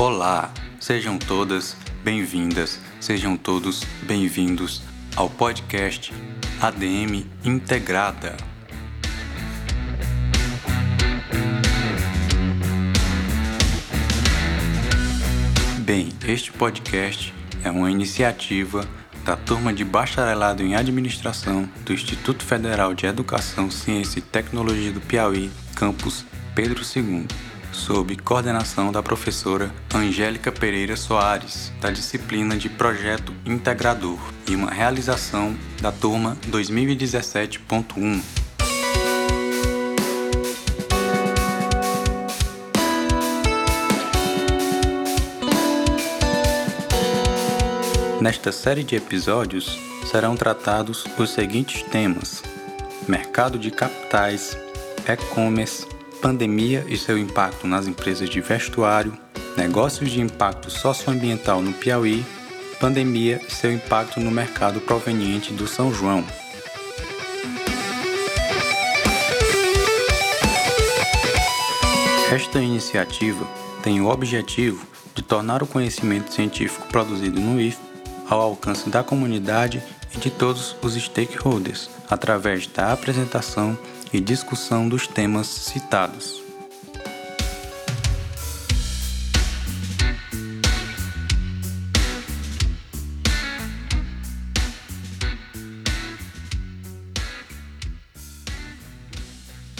Olá, sejam todas bem-vindas, sejam todos bem-vindos ao podcast ADM Integrada. Bem, este podcast é uma iniciativa da turma de bacharelado em administração do Instituto Federal de Educação, Ciência e Tecnologia do Piauí, campus Pedro II sob coordenação da professora Angélica Pereira Soares, da disciplina de Projeto Integrador, e uma realização da turma 2017.1. Nesta série de episódios serão tratados os seguintes temas: mercado de capitais, e-commerce, pandemia e seu impacto nas empresas de vestuário, negócios de impacto socioambiental no Piauí, pandemia e seu impacto no mercado proveniente do São João. Esta iniciativa tem o objetivo de tornar o conhecimento científico produzido no IF ao alcance da comunidade e de todos os stakeholders, através da apresentação e discussão dos temas citados.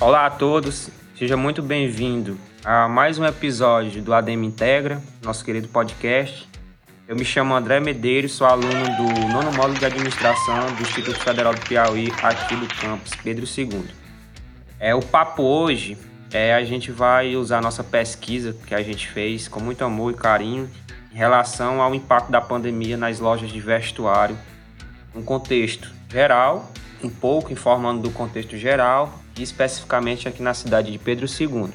Olá a todos, seja muito bem-vindo a mais um episódio do ADM Integra, nosso querido podcast. Eu me chamo André Medeiros, sou aluno do nono módulo de administração do Instituto Federal do Piauí, aqui do campus Pedro II. É, o papo hoje é a gente vai usar a nossa pesquisa que a gente fez com muito amor e carinho em relação ao impacto da pandemia nas lojas de vestuário, um contexto geral, um pouco informando do contexto geral e especificamente aqui na cidade de Pedro II.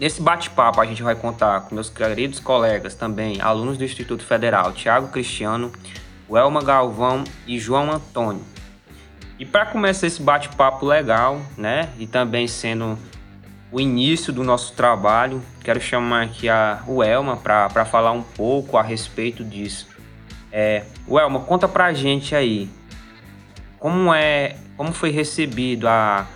Nesse bate-papo a gente vai contar com meus queridos colegas também, alunos do Instituto Federal, Tiago Cristiano, Welma Galvão e João Antônio. E para começar esse bate-papo legal, né, e também sendo o início do nosso trabalho, quero chamar aqui a o Elma para falar um pouco a respeito disso. É, o Elma, conta pra gente aí, como é, como foi recebido a,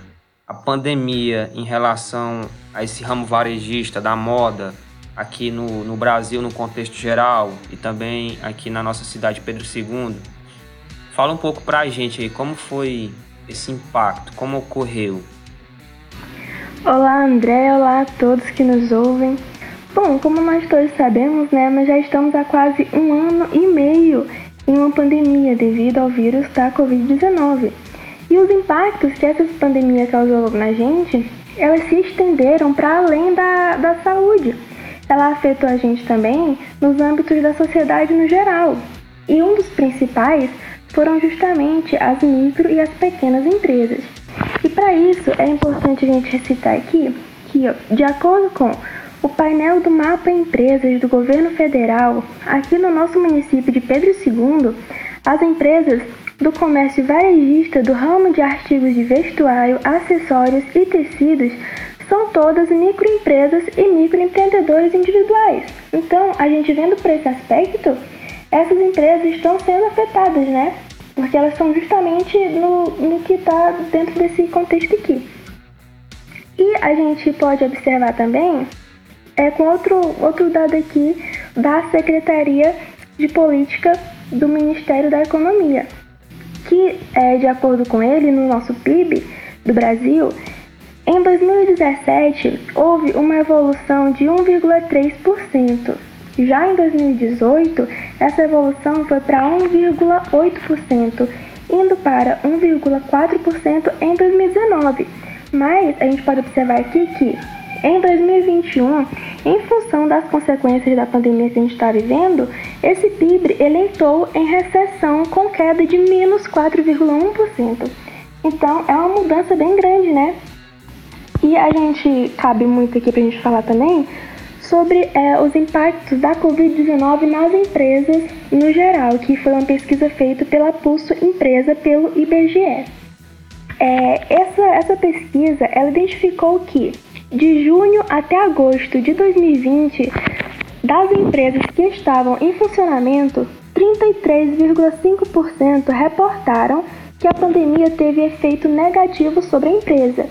a pandemia em relação a esse ramo varejista da moda aqui no, no Brasil no contexto geral e também aqui na nossa cidade Pedro II? Fala um pouco pra gente aí, como foi esse impacto, como ocorreu? Olá André, olá a todos que nos ouvem. Bom, como nós todos sabemos, né, nós já estamos há quase um ano e meio em uma pandemia devido ao vírus da Covid-19. E os impactos que essa pandemia causou na gente, elas se estenderam para além da, da saúde. Ela afetou a gente também nos âmbitos da sociedade no geral. E um dos principais foram justamente as micro e as pequenas empresas. E para isso é importante a gente recitar aqui que, de acordo com o painel do Mapa Empresas do Governo Federal, aqui no nosso município de Pedro II, as empresas do comércio varejista do ramo de artigos de vestuário, acessórios e tecidos são todas microempresas e microempreendedores individuais. Então, a gente vendo por esse aspecto, essas empresas estão sendo afetadas, né? Porque elas são justamente no, no que está dentro desse contexto aqui. E a gente pode observar também é, com outro, outro dado aqui da Secretaria de Política do Ministério da Economia, que, é, de acordo com ele, no nosso PIB do Brasil, em 2017 houve uma evolução de 1,3%. Já em 2018, essa evolução foi para 1,8%, indo para 1,4% em 2019. Mas a gente pode observar aqui que em 2021, em função das consequências da pandemia que a gente está vivendo, esse PIB ele entrou em recessão com queda de menos 4,1%. Então é uma mudança bem grande, né? E a gente cabe muito aqui para a gente falar também sobre é, os impactos da Covid-19 nas empresas no geral, que foi uma pesquisa feita pela Pulso Empresa pelo IBGE. É, essa, essa pesquisa ela identificou que de junho até agosto de 2020, Das empresas que estavam em funcionamento, 33,5% reportaram que a pandemia teve efeito negativo sobre a empresa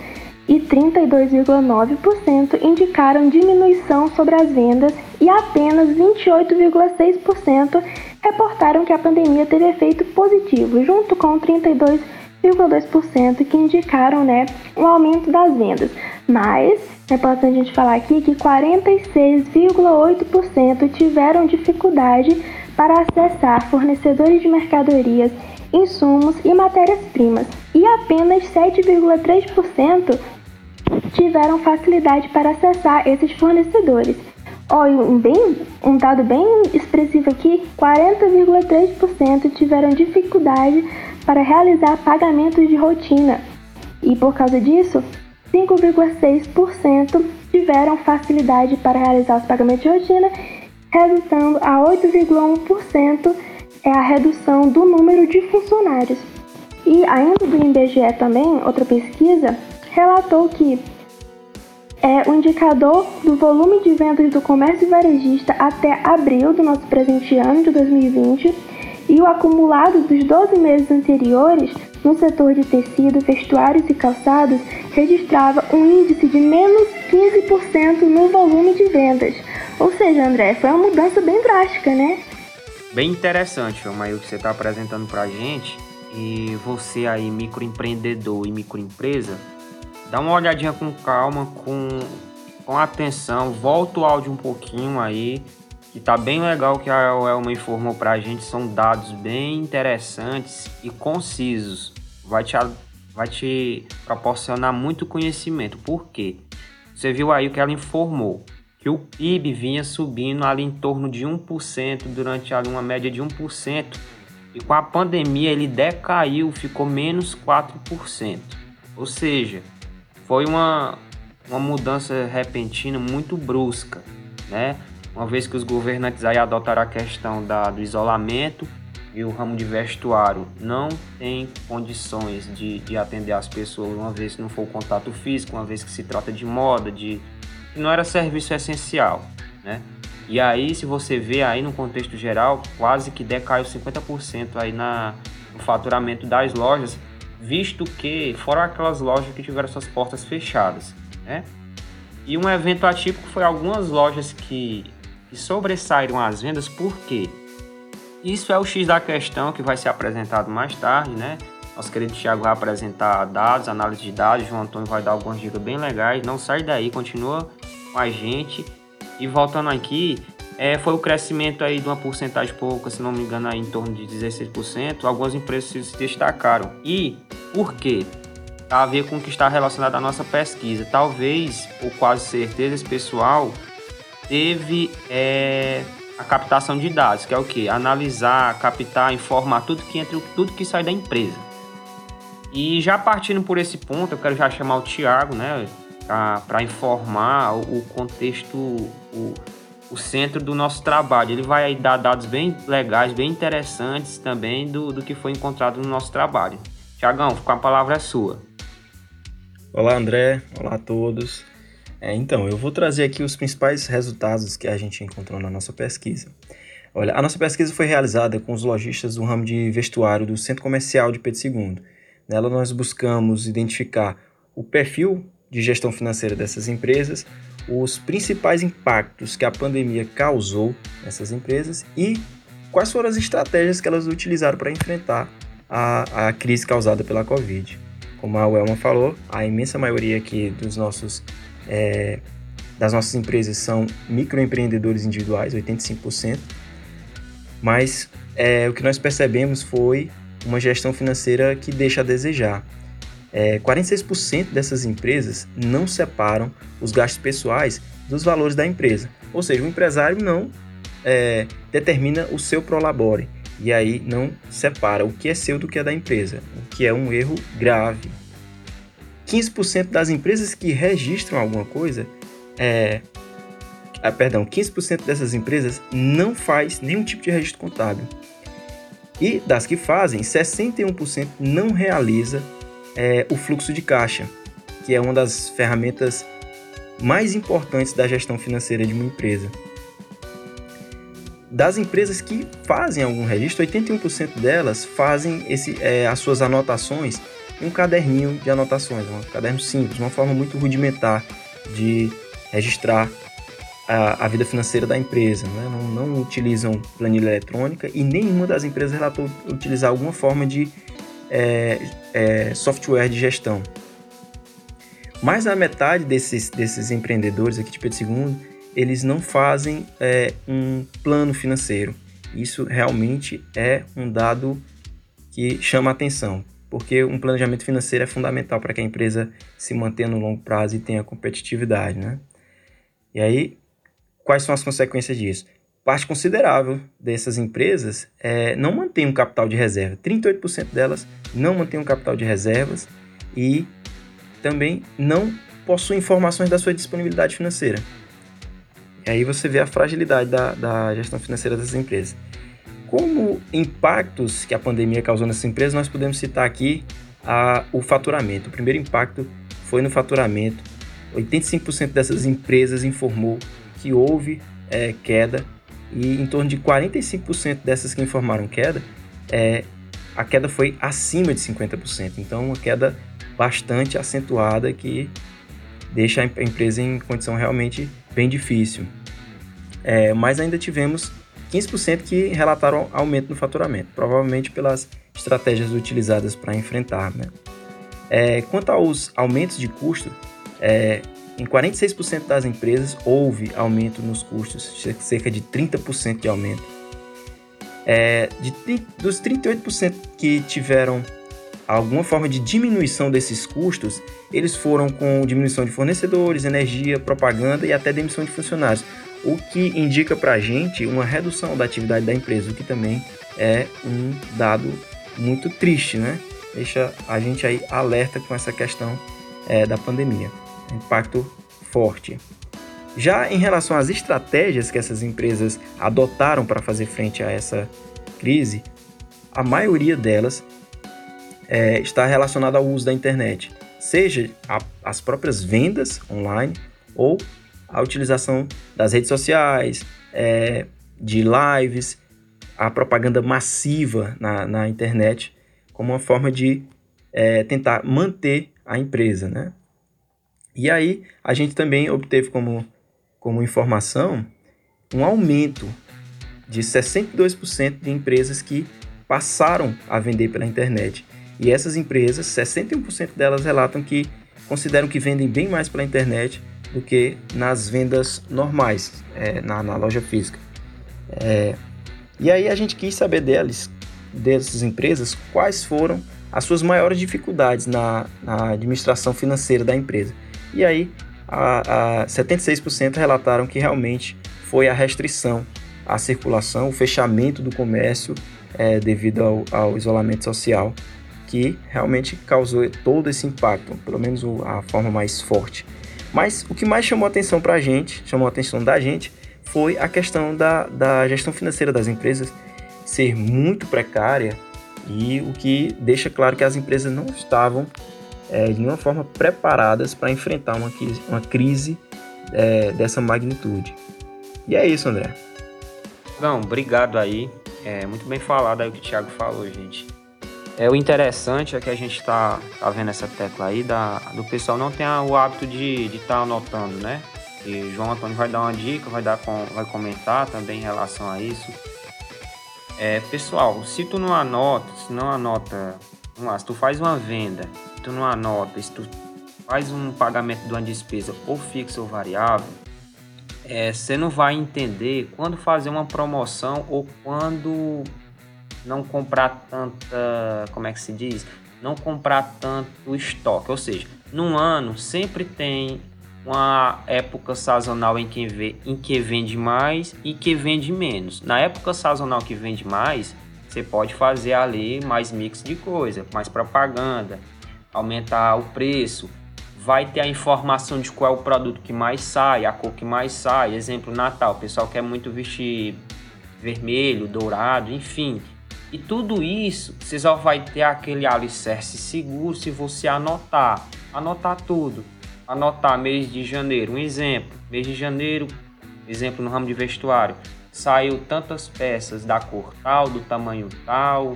e 32,9% indicaram diminuição sobre as vendas e apenas 28,6% reportaram que a pandemia teve efeito positivo, junto com 32,2% que indicaram né, um aumento das vendas. Mas é importante a gente falar aqui que 46,8% tiveram dificuldade para acessar fornecedores de mercadorias, insumos e matérias-primas, e apenas 7,3% tiveram facilidade para acessar esses fornecedores. Olha, um, bem, um dado bem expressivo aqui: 40,3% tiveram dificuldade para realizar pagamentos de rotina. E por causa disso, 5,6% tiveram facilidade para realizar os pagamentos de rotina, resultando a 8,1% é a redução do número de funcionários. E ainda do IBGE também, outra pesquisa, relatou que é o indicador do volume de vendas do comércio varejista até abril do nosso presente ano de 2020 e o acumulado dos 12 meses anteriores no setor de tecido, vestuários e calçados registrava um índice de menos 15% no volume de vendas. Ou seja, André, foi uma mudança bem drástica, né? Bem interessante, Maio, que você está apresentando para a gente. E você aí, microempreendedor e microempresa, dá uma olhadinha com calma, com, com atenção, volta o áudio um pouquinho aí, que tá bem legal que a Elma informou pra gente, são dados bem interessantes e concisos. Vai te, vai te proporcionar muito conhecimento. Por quê? Você viu aí o que ela informou, que o PIB vinha subindo ali em torno de 1% durante ali uma média de 1%, e com a pandemia ele decaiu, ficou menos 4%. Ou seja, foi uma, uma mudança repentina muito brusca, né? Uma vez que os governantes aí adotaram a questão da, do isolamento e o ramo de vestuário não tem condições de, de atender as pessoas, uma vez que não for o contato físico, uma vez que se trata de moda, de que não era serviço essencial, né? E aí, se você vê aí no contexto geral, quase que decaiu 50% aí na, no faturamento das lojas, visto que foram aquelas lojas que tiveram suas portas fechadas, né? E um evento atípico foi algumas lojas que, que sobressaíram as vendas, por quê? Isso é o X da questão que vai ser apresentado mais tarde, né? Nosso querido Thiago vai apresentar dados, análise de dados, João Antônio vai dar algumas dicas bem legais. Não sai daí, continua com a gente. E voltando aqui, é, foi o crescimento aí de uma porcentagem pouca, se não me engano, aí em torno de 16%. Algumas empresas se destacaram. E por quê? A ver com o que está relacionado à nossa pesquisa. Talvez, ou quase certeza, esse pessoal teve é, a captação de dados, que é o que? Analisar, captar, informar tudo que entra, tudo que sai da empresa. E já partindo por esse ponto, eu quero já chamar o Tiago, né, para informar o, o contexto, o, o centro do nosso trabalho. Ele vai dar dados bem legais, bem interessantes também do, do que foi encontrado no nosso trabalho. Tiagão, com a palavra é sua. Olá, André. Olá a todos. É, então, eu vou trazer aqui os principais resultados que a gente encontrou na nossa pesquisa. Olha, a nossa pesquisa foi realizada com os lojistas do ramo de vestuário do Centro Comercial de Pedro II. Nela, nós buscamos identificar o perfil de gestão financeira dessas empresas, os principais impactos que a pandemia causou nessas empresas e quais foram as estratégias que elas utilizaram para enfrentar a, a crise causada pela Covid. Como a Welma falou, a imensa maioria aqui dos nossos, é, das nossas empresas são microempreendedores individuais, 85%, mas é, o que nós percebemos foi uma gestão financeira que deixa a desejar. É, 46% dessas empresas não separam os gastos pessoais dos valores da empresa. Ou seja, o empresário não é, determina o seu prolabore e aí não separa o que é seu do que é da empresa, o que é um erro grave. 15% das empresas que registram alguma coisa, é, ah, perdão, 15% dessas empresas não faz nenhum tipo de registro contábil. E das que fazem, 61% não realiza é, o fluxo de caixa, que é uma das ferramentas mais importantes da gestão financeira de uma empresa. das empresas que fazem algum registro, 81% delas fazem esse, é, as suas anotações em um caderninho de anotações, um caderno simples, uma forma muito rudimentar de registrar a, a vida financeira da empresa. Né? Não, não, utilizam planilha eletrônica e nenhuma das empresas relatou utilizar alguma forma de é, é, software de gestão. Mais da metade desses, desses empreendedores aqui de Pedro II, eles não fazem é, um plano financeiro. Isso realmente é um dado que chama atenção, porque um planejamento financeiro é fundamental para que a empresa se mantenha no longo prazo e tenha competitividade, né? E aí, quais são as consequências disso? Parte considerável dessas empresas é, não mantém um capital de reserva. 38% delas não mantém um capital de reservas e também não possui informações da sua disponibilidade financeira. E aí você vê a fragilidade da, da gestão financeira das empresas. Como impactos que a pandemia causou nessas empresas, nós podemos citar aqui a, o faturamento. O primeiro impacto foi no faturamento. 85% dessas empresas informou que houve é, queda e em torno de 45% dessas que informaram queda, é, a queda foi acima de 50%. Então, uma queda bastante acentuada que deixa a empresa em condição realmente bem difícil. É, mas ainda tivemos 15% que relataram aumento no faturamento, provavelmente pelas estratégias utilizadas para enfrentar. Né? É, quanto aos aumentos de custo, é, em 46% das empresas houve aumento nos custos, cerca de 30% de aumento. É, de, dos 38% que tiveram alguma forma de diminuição desses custos, eles foram com diminuição de fornecedores, energia, propaganda e até demissão de funcionários, o que indica para a gente uma redução da atividade da empresa, o que também é um dado muito triste, né? Deixa a gente aí alerta com essa questão é, da pandemia, impacto forte. Já em relação às estratégias que essas empresas adotaram para fazer frente a essa crise, a maioria delas é, está relacionado ao uso da internet, seja a, as próprias vendas online ou a utilização das redes sociais, é, de lives, a propaganda massiva na, na internet como uma forma de é, tentar manter a empresa, né? E aí a gente também obteve como, como informação um aumento de 62% de empresas que passaram a vender pela internet. E essas empresas, 61% delas relatam que consideram que vendem bem mais pela internet do que nas vendas normais, é, na, na, loja física. É, e aí a gente quis saber deles, dessas empresas, quais foram as suas maiores dificuldades na, na administração financeira da empresa. E aí a, a 76% relataram que realmente foi a restrição à circulação, o fechamento do comércio é, devido ao, ao isolamento social que realmente causou todo esse impacto, pelo menos a forma mais forte. Mas o que mais chamou atenção para a gente, chamou a atenção da gente, foi a questão da, da gestão financeira das empresas ser muito precária e o que deixa claro que as empresas não estavam é, de nenhuma forma preparadas para enfrentar uma, uma crise é, dessa magnitude. E é isso, André. Não, obrigado aí. É muito bem falado aí o que o Thiago falou, gente. É, o interessante é que a gente está tá vendo essa tecla aí da, do pessoal não tem o hábito de estar tá anotando, né? E João Antônio vai dar uma dica, vai, dar com, vai comentar também em relação a isso. É, pessoal, se tu não anota, se não anota, vamos lá, se tu faz uma venda, tu não anota, se tu faz um pagamento de uma despesa ou fixa ou variável, é, você não vai entender quando fazer uma promoção ou quando não comprar tanta, como é que se diz? Não comprar tanto estoque, ou seja, num ano sempre tem uma época sazonal em que, vê, em que vende mais e que vende menos. Na época sazonal que vende mais, você pode fazer ali mais mix de coisa, mais propaganda, aumentar o preço, vai ter a informação de qual é o produto que mais sai, a cor que mais sai. Exemplo, Natal, o pessoal quer muito vestir vermelho, dourado, enfim. E tudo isso você só vai ter aquele alicerce seguro se você anotar. Anotar tudo. Anotar mês de janeiro. Um exemplo. Mês de janeiro, exemplo no ramo de vestuário. saiu tantas peças da cor tal, do tamanho tal,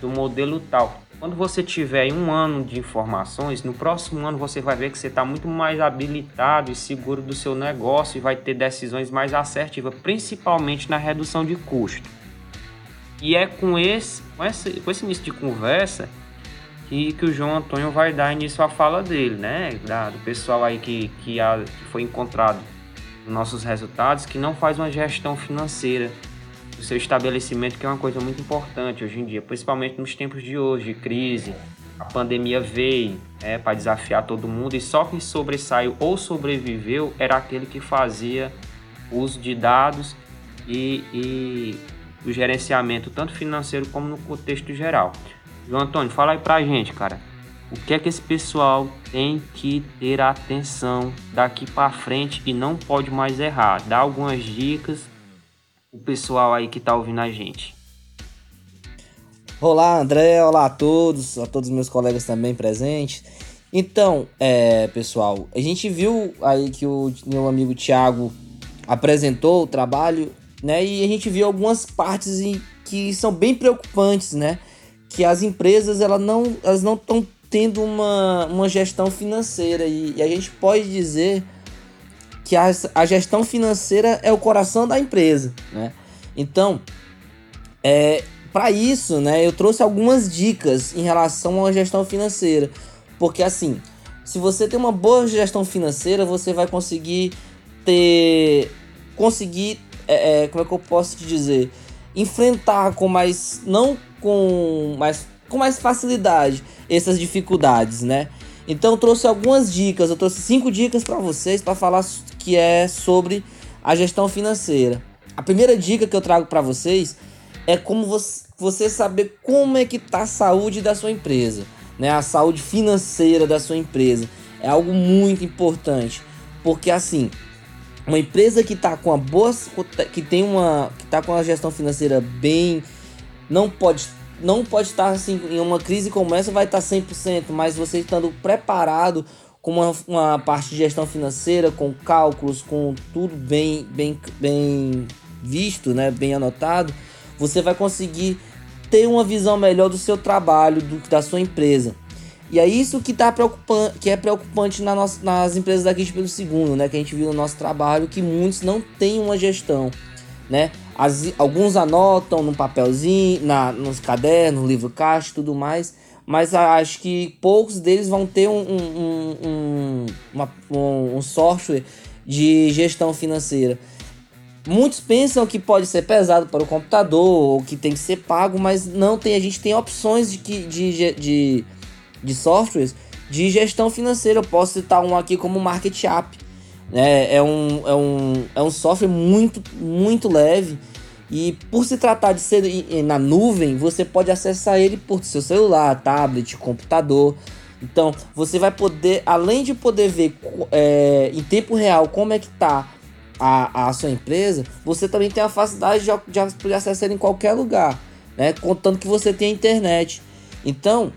do modelo tal. Quando você tiver um ano de informações, no próximo ano você vai ver que você está muito mais habilitado e seguro do seu negócio e vai ter decisões mais assertivas, principalmente na redução de custo. E é com esse, com esse, com esse início de conversa que, que o João Antônio vai dar início à fala dele, né? Da, do pessoal aí que, que, a, que foi encontrado nos nossos resultados, que não faz uma gestão financeira do seu estabelecimento, que é uma coisa muito importante hoje em dia, principalmente nos tempos de hoje, crise. A pandemia veio é, para desafiar todo mundo e só quem sobressaiu ou sobreviveu era aquele que fazia uso de dados e, e o gerenciamento, tanto financeiro como no contexto geral. João Antônio, fala aí pra gente, cara. O que é que esse pessoal tem que ter atenção daqui para frente e não pode mais errar? Dá algumas dicas o pessoal aí que tá ouvindo a gente. Olá, André, olá a todos, a todos os meus colegas também presentes. Então, é, pessoal, a gente viu aí que o meu amigo Thiago apresentou o trabalho, né? E a gente viu algumas partes em, que são bem preocupantes, né? Que as empresas elas não elas não estão tendo uma, uma gestão financeira e, e a gente pode dizer que a, a gestão financeira é o coração da empresa, né? Então, é, para isso, né, eu trouxe algumas dicas em relação à gestão financeira, porque assim, se você tem uma boa gestão financeira, você vai conseguir ter, conseguir, é, é, como é que eu posso te dizer, enfrentar com mais, não com mais, com mais facilidade essas dificuldades, né? Então eu trouxe algumas dicas, eu trouxe cinco dicas para vocês para falar que é sobre a gestão financeira. A primeira dica que eu trago para vocês é como você, saber como é que tá a saúde da sua empresa, né? A saúde financeira da sua empresa é algo muito importante, porque assim, uma empresa que tá com a boa que tem uma que tá com a gestão financeira bem não pode não pode estar assim em uma crise como essa vai estar 100%, mas você estando preparado com uma, uma parte de gestão financeira, com cálculos, com tudo bem, bem, bem visto, né, bem anotado, você vai conseguir ter uma visão melhor do seu trabalho, do, da sua empresa. E é isso que, tá preocupante, que é preocupante na nossa, nas empresas daqui de Pedro II, né? Que a gente viu no nosso trabalho, que muitos não têm uma gestão, né? As, alguns anotam no papelzinho, na, nos cadernos, livro caixa e tudo mais, mas acho que poucos deles vão ter um, um, um, uma, um, um software de gestão financeira. Muitos pensam que pode ser pesado para o computador ou que tem que ser pago, mas não tem. A gente tem opções de, de, de, de softwares de gestão financeira. Eu posso citar um aqui como Market App. É, é, um, é, um, é um software muito, muito leve e por se tratar de ser na nuvem, você pode acessar ele por seu celular, tablet, computador. Então você vai poder, além de poder ver é, em tempo real como é que tá a, a sua empresa, você também tem a facilidade de, de, de acessar em qualquer lugar, né? Contando que você tem internet. Então,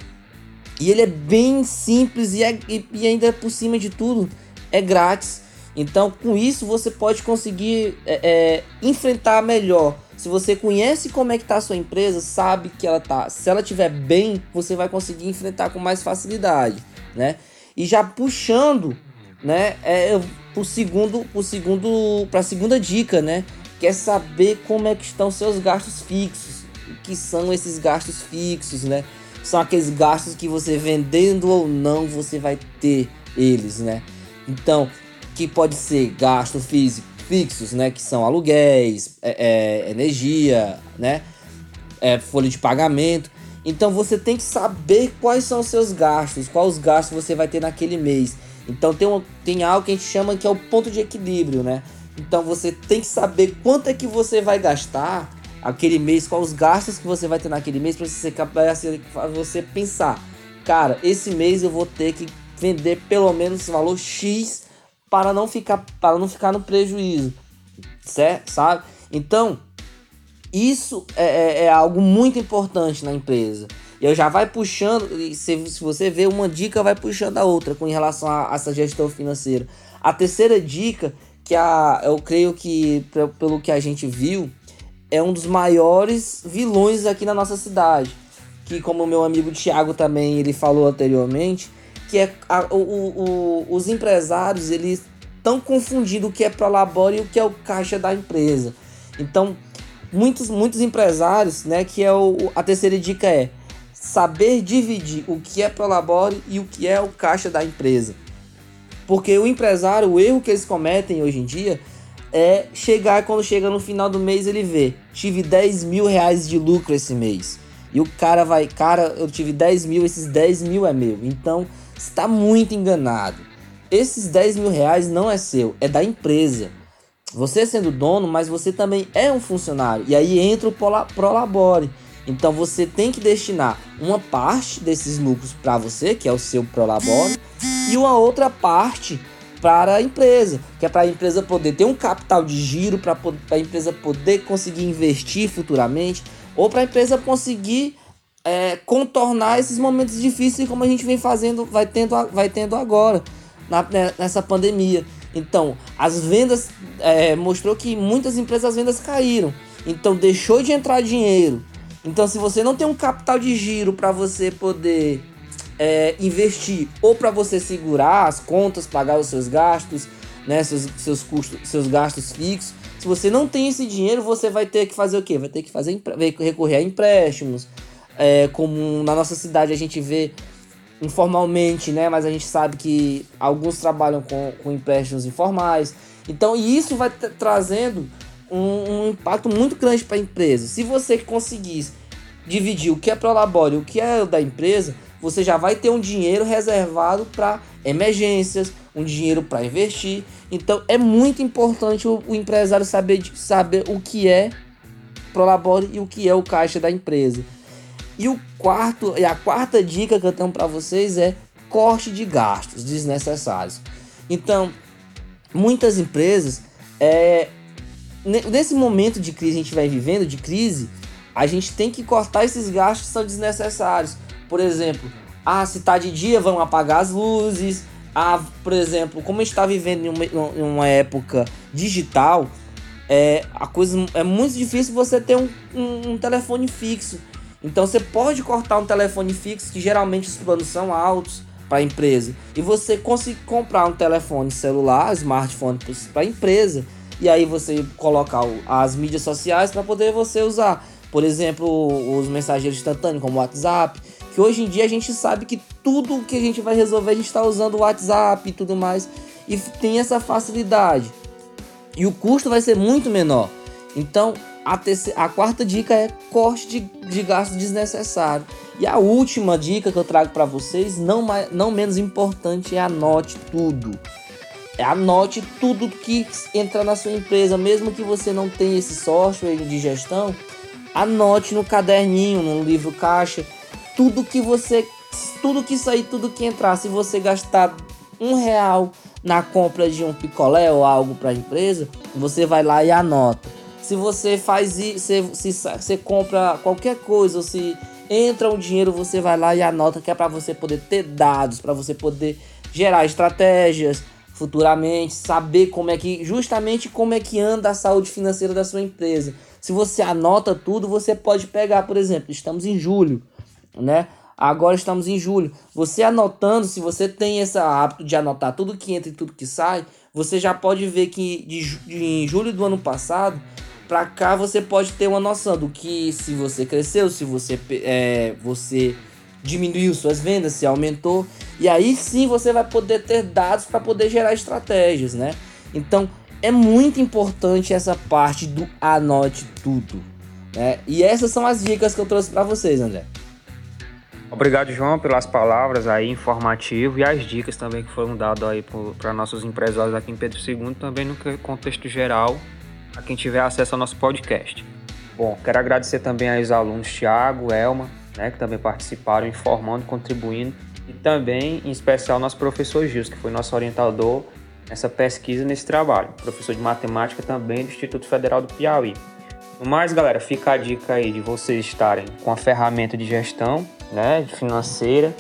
e ele é bem simples e, é, e, e ainda por cima de tudo é grátis. Então, com isso você pode conseguir é, é, enfrentar melhor se você conhece como é que tá a sua empresa, sabe que ela tá. Se ela estiver bem, você vai conseguir enfrentar com mais facilidade, né? E já puxando, né, é o segundo, o segundo, para a segunda dica, né, que é saber como é que estão seus gastos fixos. O que são esses gastos fixos, né? São aqueles gastos que você vendendo ou não, você vai ter eles, né? Então, que pode ser gasto físico fixos, né? Que são aluguéis, é, é, energia, né? É, folha de pagamento. Então você tem que saber quais são os seus gastos, quais os gastos você vai ter naquele mês. Então tem, um, tem algo que a gente chama que é o ponto de equilíbrio, né? Então você tem que saber quanto é que você vai gastar aquele mês, quais os gastos que você vai ter naquele mês para você, você pensar, cara, esse mês eu vou ter que vender pelo menos valor X para não ficar para não ficar no prejuízo, certo? Sabe? Então isso é, é, é algo muito importante na empresa. E eu já vai puxando, se, se você vê uma dica, vai puxando a outra com relação a, a essa gestão financeira. A terceira dica, que a, eu creio que pelo que a gente viu, é um dos maiores vilões aqui na nossa cidade. Que como o meu amigo Thiago também ele falou anteriormente, que é a, o, o, os empresários eles estão confundindo o que é Prolabore e o que é o caixa da empresa. Então, muitos, muitos empresários, né, que é o, a terceira dica é saber dividir o que é Prolabore e o que é o caixa da empresa. Porque o empresário, o erro que eles cometem hoje em dia é chegar quando chega no final do mês ele vê, tive 10 mil reais de lucro esse mês. E o cara vai, cara, eu tive 10 mil, esses 10 mil é meu. Então, está muito enganado. Esses 10 mil reais não é seu, é da empresa. Você sendo dono, mas você também é um funcionário. E aí entra o Prolabore. Então você tem que destinar uma parte desses lucros para você, que é o seu Prolabore, e uma outra parte para a empresa, que é para a empresa poder ter um capital de giro, para a empresa poder conseguir investir futuramente, ou para a empresa conseguir é, contornar esses momentos difíceis como a gente vem fazendo, vai tendo, vai tendo agora na, né, nessa pandemia. Então, as vendas é, mostrou que muitas empresas as vendas caíram. Então, deixou de entrar dinheiro. Então, se você não tem um capital de giro para você poder é, investir ou para você segurar as contas, pagar os seus gastos, né, seus, seus custos, seus gastos fixos. Se você não tem esse dinheiro, você vai ter que fazer o quê? Vai ter que fazer recorrer a empréstimos, é, como na nossa cidade a gente vê informalmente, né? Mas a gente sabe que alguns trabalham com, com empréstimos informais. Então, isso vai trazendo um, um, impacto muito grande para a empresa. Se você conseguir dividir o que é Prolabore e o que é da empresa, você já vai ter um dinheiro reservado para emergências, um dinheiro para investir. Então, é muito importante o, o empresário saber, saber o que é Prolabore e o que é o caixa da empresa. E o quarto e a quarta dica que eu tenho para vocês é corte de gastos desnecessários. Então, muitas empresas é, nesse momento de crise a gente vai vivendo de crise, a gente tem que cortar esses gastos que são desnecessários. Por exemplo, ah, se tá de dia, vão apagar as luzes. Ah, por exemplo, como a gente está vivendo em uma, em uma, época digital, é, a coisa é muito difícil você ter um, um, um telefone fixo. Então você pode cortar um telefone fixo, que geralmente os planos são altos para a empresa, e você consegue comprar um telefone celular, smartphone para a empresa, e aí você colocar as mídias sociais para poder você usar. Por exemplo, os mensageiros instantâneos como o WhatsApp, que hoje em dia a gente sabe que tudo que a gente vai resolver a gente está usando o WhatsApp e tudo mais, e tem essa facilidade. E o custo vai ser muito menor. Então, a, terceira, a quarta dica é corte de, de gasto desnecessário. E a última dica que eu trago para vocês, não, mais, não menos importante, é anote tudo. É anote tudo que entra na sua empresa, mesmo que você não tenha esse software de gestão, anote no caderninho, no livro caixa, tudo que você, tudo que sair, tudo que entrar. Se você gastar um real na compra de um picolé ou algo para a empresa, você vai lá e anota se você faz isso, se, se você compra qualquer coisa, ou se entra um dinheiro, você vai lá e anota que é para você poder ter dados, para você poder gerar estratégias futuramente, saber como é que justamente como é que anda a saúde financeira da sua empresa. Se você anota tudo, você pode pegar, por exemplo, estamos em julho, né? Agora estamos em julho. Você anotando, se você tem esse hábito de anotar tudo que entra e tudo que sai, você já pode ver que de, de em julho do ano passado para cá você pode ter uma noção do que se você cresceu, se você, é, você diminuiu suas vendas, se aumentou. E aí sim você vai poder ter dados para poder gerar estratégias, né? Então é muito importante essa parte do anote tudo. Né? E essas são as dicas que eu trouxe para vocês, André. Obrigado, João, pelas palavras aí informativo e as dicas também que foram dadas aí para nossos empresários aqui em Pedro II, também no contexto geral a quem tiver acesso ao nosso podcast. Bom, quero agradecer também aos alunos Tiago, Elma, né, que também participaram, informando, contribuindo, e também, em especial, nosso professor Gils, que foi nosso orientador nessa pesquisa, nesse trabalho, professor de matemática também do Instituto Federal do Piauí. No mais, galera, fica a dica aí de vocês estarem com a ferramenta de gestão né, financeira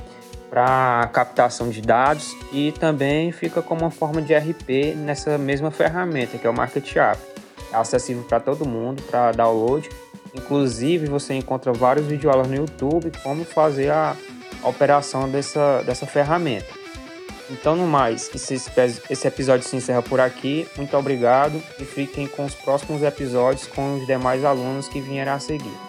para captação de dados e também fica como uma forma de RP nessa mesma ferramenta, que é o Market App. É acessível para todo mundo, para download. Inclusive, você encontra vários videoaulas no YouTube como fazer a, operação dessa, dessa ferramenta. Então, no mais, esse, esse episódio se encerra por aqui. Muito obrigado e fiquem com os próximos episódios com os demais alunos que vierem a seguir.